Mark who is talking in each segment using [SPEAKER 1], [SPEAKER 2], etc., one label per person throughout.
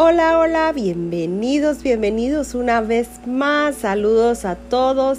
[SPEAKER 1] Hola, hola, bienvenidos, bienvenidos una vez más. Saludos a todos.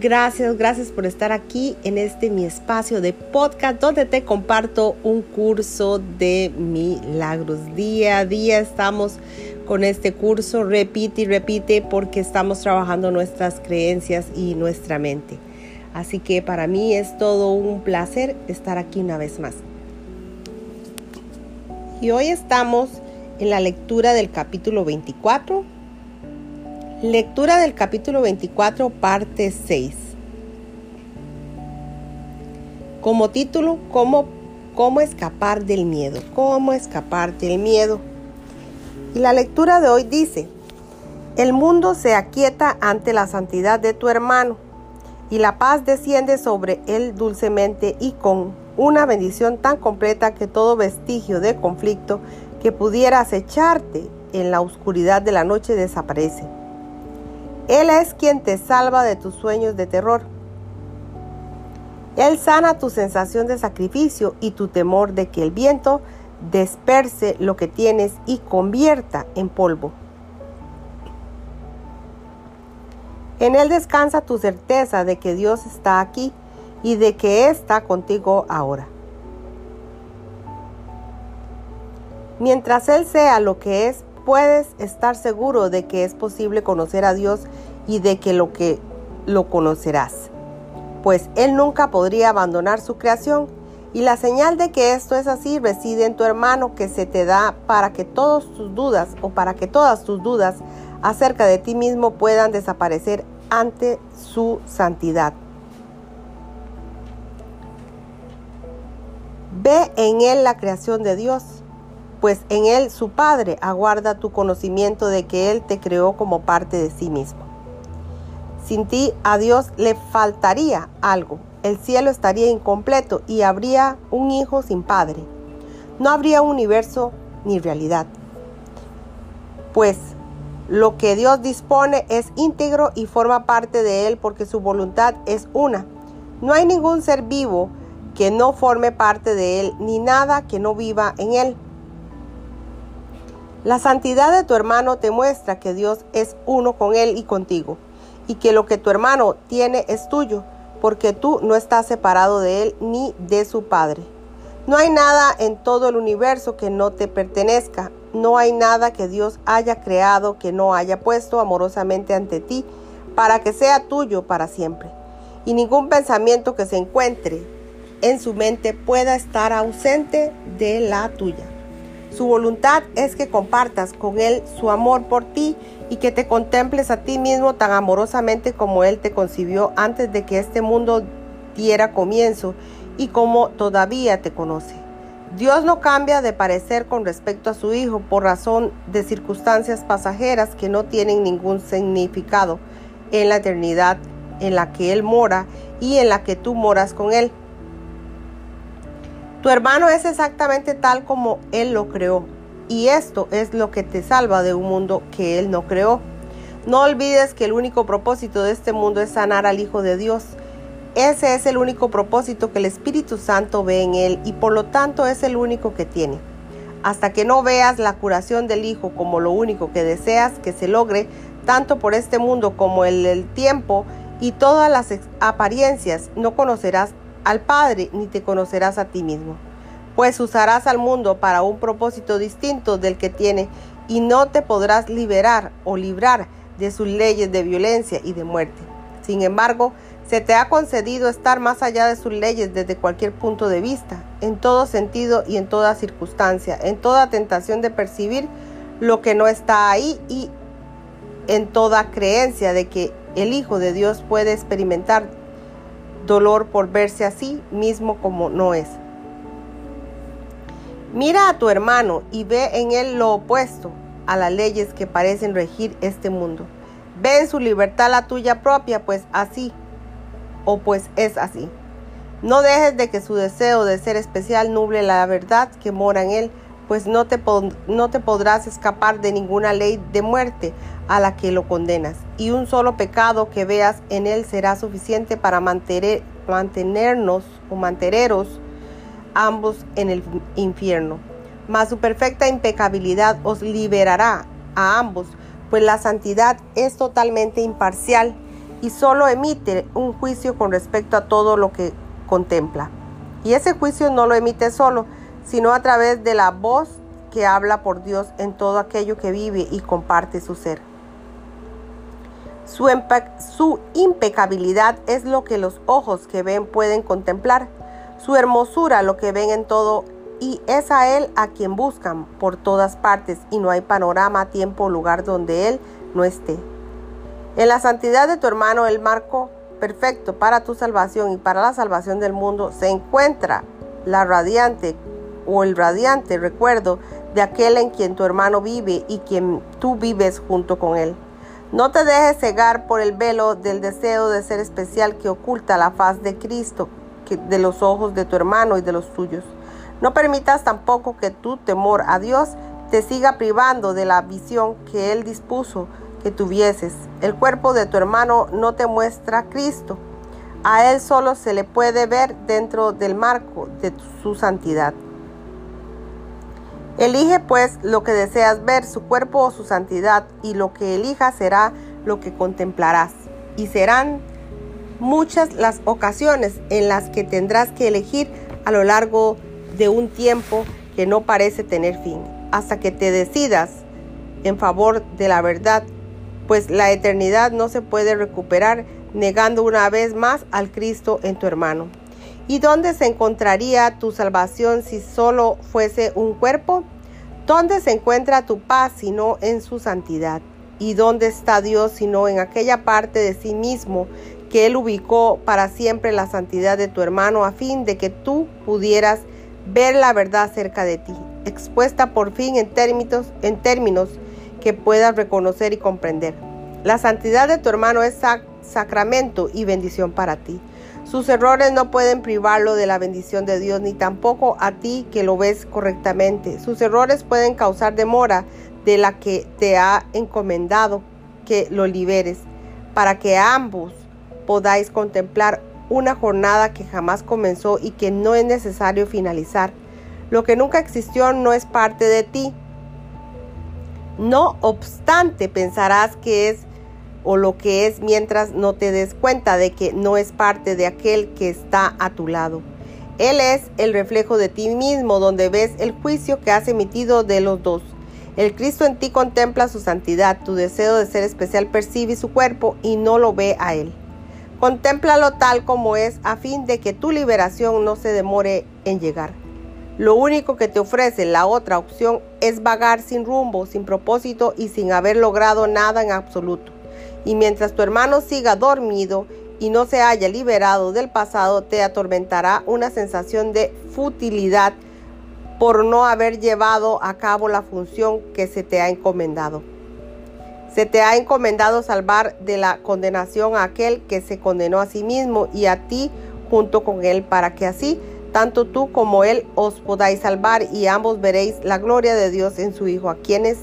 [SPEAKER 1] Gracias, gracias por estar aquí en este mi espacio de podcast donde te comparto un curso de milagros. Día a día estamos con este curso, repite y repite porque estamos trabajando nuestras creencias y nuestra mente. Así que para mí es todo un placer estar aquí una vez más. Y hoy estamos en la lectura del capítulo 24. Lectura del capítulo 24, parte 6. Como título, ¿cómo, cómo escapar del miedo? ¿Cómo escapar del miedo? Y la lectura de hoy dice, el mundo se aquieta ante la santidad de tu hermano, y la paz desciende sobre él dulcemente y con una bendición tan completa que todo vestigio de conflicto que pudiera acecharte en la oscuridad de la noche desaparece. Él es quien te salva de tus sueños de terror. Él sana tu sensación de sacrificio y tu temor de que el viento disperse lo que tienes y convierta en polvo. En Él descansa tu certeza de que Dios está aquí y de que está contigo ahora. Mientras Él sea lo que es, puedes estar seguro de que es posible conocer a Dios y de que lo que lo conocerás. Pues Él nunca podría abandonar su creación y la señal de que esto es así reside en tu hermano que se te da para que todas tus dudas o para que todas tus dudas acerca de ti mismo puedan desaparecer ante su santidad. Ve en él la creación de Dios pues en Él su Padre aguarda tu conocimiento de que Él te creó como parte de sí mismo. Sin ti a Dios le faltaría algo, el cielo estaría incompleto y habría un hijo sin padre. No habría universo ni realidad. Pues lo que Dios dispone es íntegro y forma parte de Él porque su voluntad es una. No hay ningún ser vivo que no forme parte de Él, ni nada que no viva en Él. La santidad de tu hermano te muestra que Dios es uno con él y contigo, y que lo que tu hermano tiene es tuyo, porque tú no estás separado de él ni de su Padre. No hay nada en todo el universo que no te pertenezca, no hay nada que Dios haya creado que no haya puesto amorosamente ante ti para que sea tuyo para siempre. Y ningún pensamiento que se encuentre en su mente pueda estar ausente de la tuya. Su voluntad es que compartas con Él su amor por ti y que te contemples a ti mismo tan amorosamente como Él te concibió antes de que este mundo diera comienzo y como todavía te conoce. Dios no cambia de parecer con respecto a su Hijo por razón de circunstancias pasajeras que no tienen ningún significado en la eternidad en la que Él mora y en la que tú moras con Él. Tu hermano es exactamente tal como Él lo creó. Y esto es lo que te salva de un mundo que Él no creó. No olvides que el único propósito de este mundo es sanar al Hijo de Dios. Ese es el único propósito que el Espíritu Santo ve en Él y por lo tanto es el único que tiene. Hasta que no veas la curación del Hijo como lo único que deseas que se logre, tanto por este mundo como el, tiempo y todas las apariencias, no conocerás al Padre ni te conocerás a ti mismo, pues usarás al mundo para un propósito distinto del que tiene y no te podrás liberar o librar de sus leyes de violencia y de muerte. Sin embargo, se te ha concedido estar más allá de sus leyes desde cualquier punto de vista, en todo sentido y en toda circunstancia, en toda tentación de percibir lo que no está ahí y en toda creencia de que el Hijo de Dios puede experimentar dolor por verse así mismo como no es. Mira a tu hermano y ve en él lo opuesto a las leyes que parecen regir este mundo. Ve en su libertad la tuya propia, pues así, o pues es así. No dejes de que su deseo de ser especial nuble la verdad que mora en él, pues no te, no te podrás escapar de ninguna ley de muerte a la que lo condenas, y un solo pecado que veas en él será suficiente para mantener, mantenernos o manteneros ambos en el infierno. mas su perfecta impecabilidad os liberará a ambos, pues la santidad es totalmente imparcial y solo emite un juicio con respecto a todo lo que contempla. Y ese juicio no lo emite solo, sino a través de la voz que habla por Dios en todo aquello que vive y comparte su ser. Su, impecabilidad es lo que los ojos que ven pueden contemplar, su hermosura lo que ven en todo y es a Él a quien buscan por todas partes y no hay panorama, tiempo o lugar donde Él no esté. En la santidad de tu hermano, el marco perfecto para tu salvación y para la salvación del mundo, se encuentra la radiante o el radiante recuerdo de aquel en quien tu hermano vive y quien tú vives junto con él. No te dejes cegar por el velo del deseo de ser especial que oculta la faz de Cristo de los ojos de tu hermano y de los tuyos. No permitas tampoco que tu temor a Dios te siga privando de la visión que Él dispuso que tuvieses. El cuerpo de tu hermano no te muestra Cristo. A Él solo se le puede ver dentro del marco de su santidad. Elige pues lo que deseas ver, su cuerpo o su santidad, y lo que elijas será lo que contemplarás. Y serán muchas las ocasiones en las que tendrás que elegir a lo largo de un tiempo que no parece tener fin, hasta que te decidas en favor de la verdad, pues la eternidad no se puede recuperar negando una vez más al Cristo en tu hermano. ¿Y dónde se encontraría tu salvación si solo fuese un cuerpo? ¿Dónde se encuentra tu paz si no en su santidad? ¿Y dónde está Dios sino en aquella parte de sí mismo que Él ubicó para siempre la santidad de tu hermano a fin de que tú pudieras ver la verdad cerca de ti, expuesta por fin en términos que puedas reconocer y comprender. La santidad de tu hermano es sacramento y bendición para ti. Sus errores no pueden privarlo de la bendición de Dios, ni tampoco a ti que lo ves correctamente. Sus errores pueden causar demora de la que te ha encomendado que lo liberes, para que ambos podáis contemplar una jornada que jamás comenzó y que no es necesario finalizar. Lo que nunca existió no es parte de ti. No obstante, pensarás que es o lo que es mientras no te des cuenta de que no es parte de aquel que está a tu lado. Él es el reflejo de ti mismo, donde ves el juicio que has emitido de los dos. El Cristo en ti contempla su santidad, tu deseo de ser especial percibe su cuerpo y no lo ve a Él. Contémplalo tal como es a fin de que tu liberación no se demore en llegar. Lo único que te ofrece la otra opción es vagar sin rumbo, sin propósito y sin haber logrado nada en absoluto. Y mientras tu hermano siga dormido y no se haya liberado del pasado, te atormentará una sensación de futilidad por no haber llevado a cabo la función que se te ha encomendado. Se te ha encomendado salvar de la condenación a aquel que se condenó a sí mismo y a ti junto con él, para que así tanto tú como él os podáis salvar y ambos veréis la gloria de Dios en su Hijo, a quienes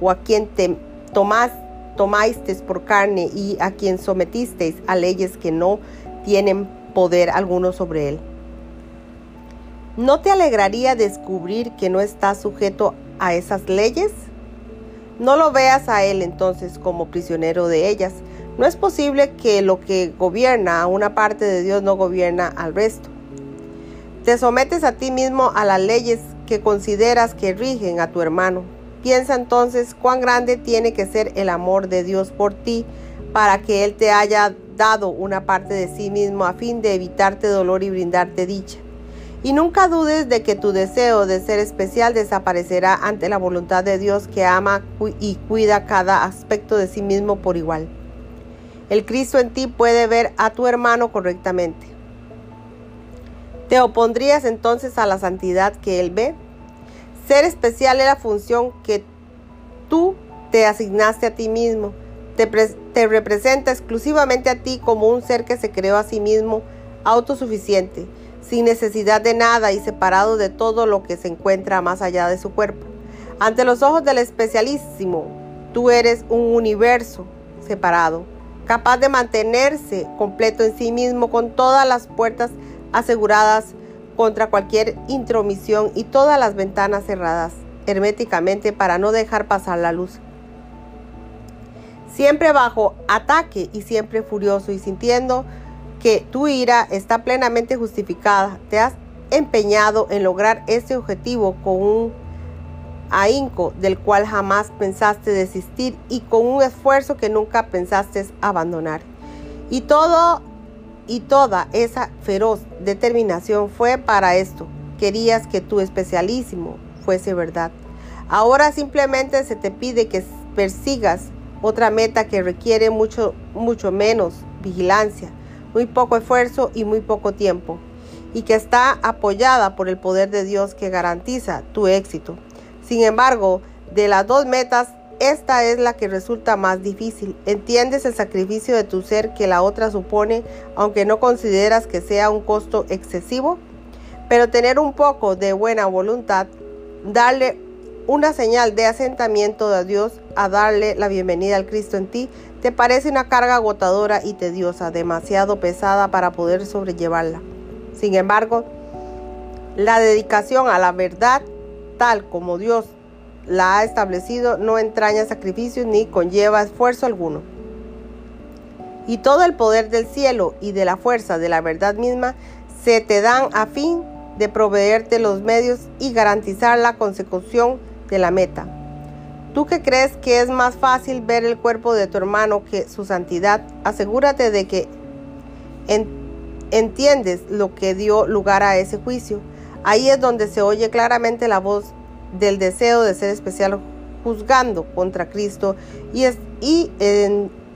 [SPEAKER 1] o a quien te tomás, tomasteis por carne y a quien sometisteis a leyes que no tienen poder alguno sobre él. ¿No te alegraría descubrir que no estás sujeto a esas leyes? No lo veas a él entonces como prisionero de ellas. No es posible que lo que gobierna a una parte de Dios no gobierna al resto. Te sometes a ti mismo a las leyes que consideras que rigen a tu hermano. Piensa entonces cuán grande tiene que ser el amor de Dios por ti para que Él te haya dado una parte de sí mismo a fin de evitarte dolor y brindarte dicha. Y nunca dudes de que tu deseo de ser especial desaparecerá ante la voluntad de Dios que ama y cuida cada aspecto de sí mismo por igual. El Cristo en ti puede ver a tu hermano correctamente. ¿Te opondrías entonces a la santidad que Él ve? Ser especial es la función que tú te asignaste a ti mismo. Te, representa exclusivamente a ti como un ser que se creó a sí mismo autosuficiente sin necesidad de nada y separado de todo lo que se encuentra más allá de su cuerpo. Ante los ojos del especialísimo, tú eres un universo separado, capaz de mantenerse completo en sí mismo con todas las puertas aseguradas contra cualquier intromisión y todas las ventanas cerradas herméticamente para no dejar pasar la luz. Siempre bajo ataque y siempre furioso y sintiendo que tu ira está plenamente justificada, te has empeñado en lograr este objetivo con un ahínco del cual jamás pensaste desistir y con un esfuerzo que nunca pensaste abandonar. Y todo y toda esa feroz determinación fue para esto. Querías que tu especialísimo fuese verdad. Ahora simplemente se te pide que persigas otra meta que requiere mucho, mucho menos vigilancia, muy poco esfuerzo y muy poco tiempo, y que está apoyada por el poder de Dios que garantiza tu éxito. Sin embargo, de las dos metas, esta es la que resulta más difícil. Entiendes el sacrificio de tu ser que la otra supone, aunque no consideras que sea un costo excesivo. Pero tener un poco de buena voluntad, darle una señal de asentamiento de Dios a darle la bienvenida al Cristo en ti, te parece una carga agotadora y tediosa, demasiado pesada para poder sobrellevarla. Sin embargo, la dedicación a la verdad, tal como Dios la ha establecido, no entraña sacrificios ni conlleva esfuerzo alguno. Y todo el poder del cielo y de la fuerza de la verdad misma se te dan a fin de proveerte los medios y garantizar la consecución de la meta. Tú que crees que es más fácil ver el cuerpo de tu hermano que su santidad, asegúrate de que entiendes lo que dio lugar a ese juicio. Ahí es donde se oye claramente la voz del deseo de ser especial juzgando contra Cristo y, y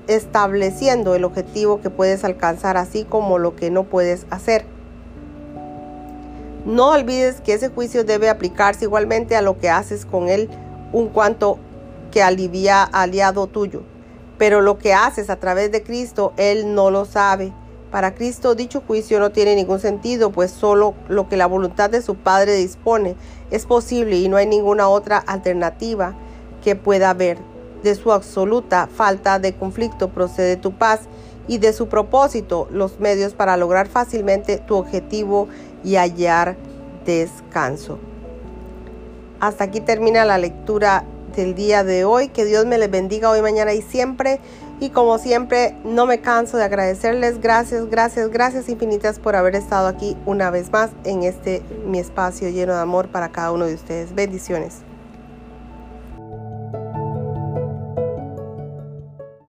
[SPEAKER 1] estableciendo el objetivo que puedes alcanzar así como lo que no puedes hacer. No olvides que ese juicio debe aplicarse igualmente a lo que haces con él, un cuanto que alivia aliado tuyo. Pero lo que haces a través de Cristo, Él no lo sabe. Para Cristo dicho juicio no tiene ningún sentido, pues solo lo que la voluntad de su Padre dispone es posible y no hay ninguna otra alternativa que pueda haber. De su absoluta falta de conflicto procede tu paz y de su propósito los medios para lograr fácilmente tu objetivo y hallar descanso. Hasta aquí termina la lectura del día de hoy. Que Dios me les bendiga hoy, mañana y siempre. Y como siempre, no me canso de agradecerles. Gracias, gracias, gracias infinitas por haber estado aquí una vez más en este mi espacio lleno de amor para cada uno de ustedes. Bendiciones.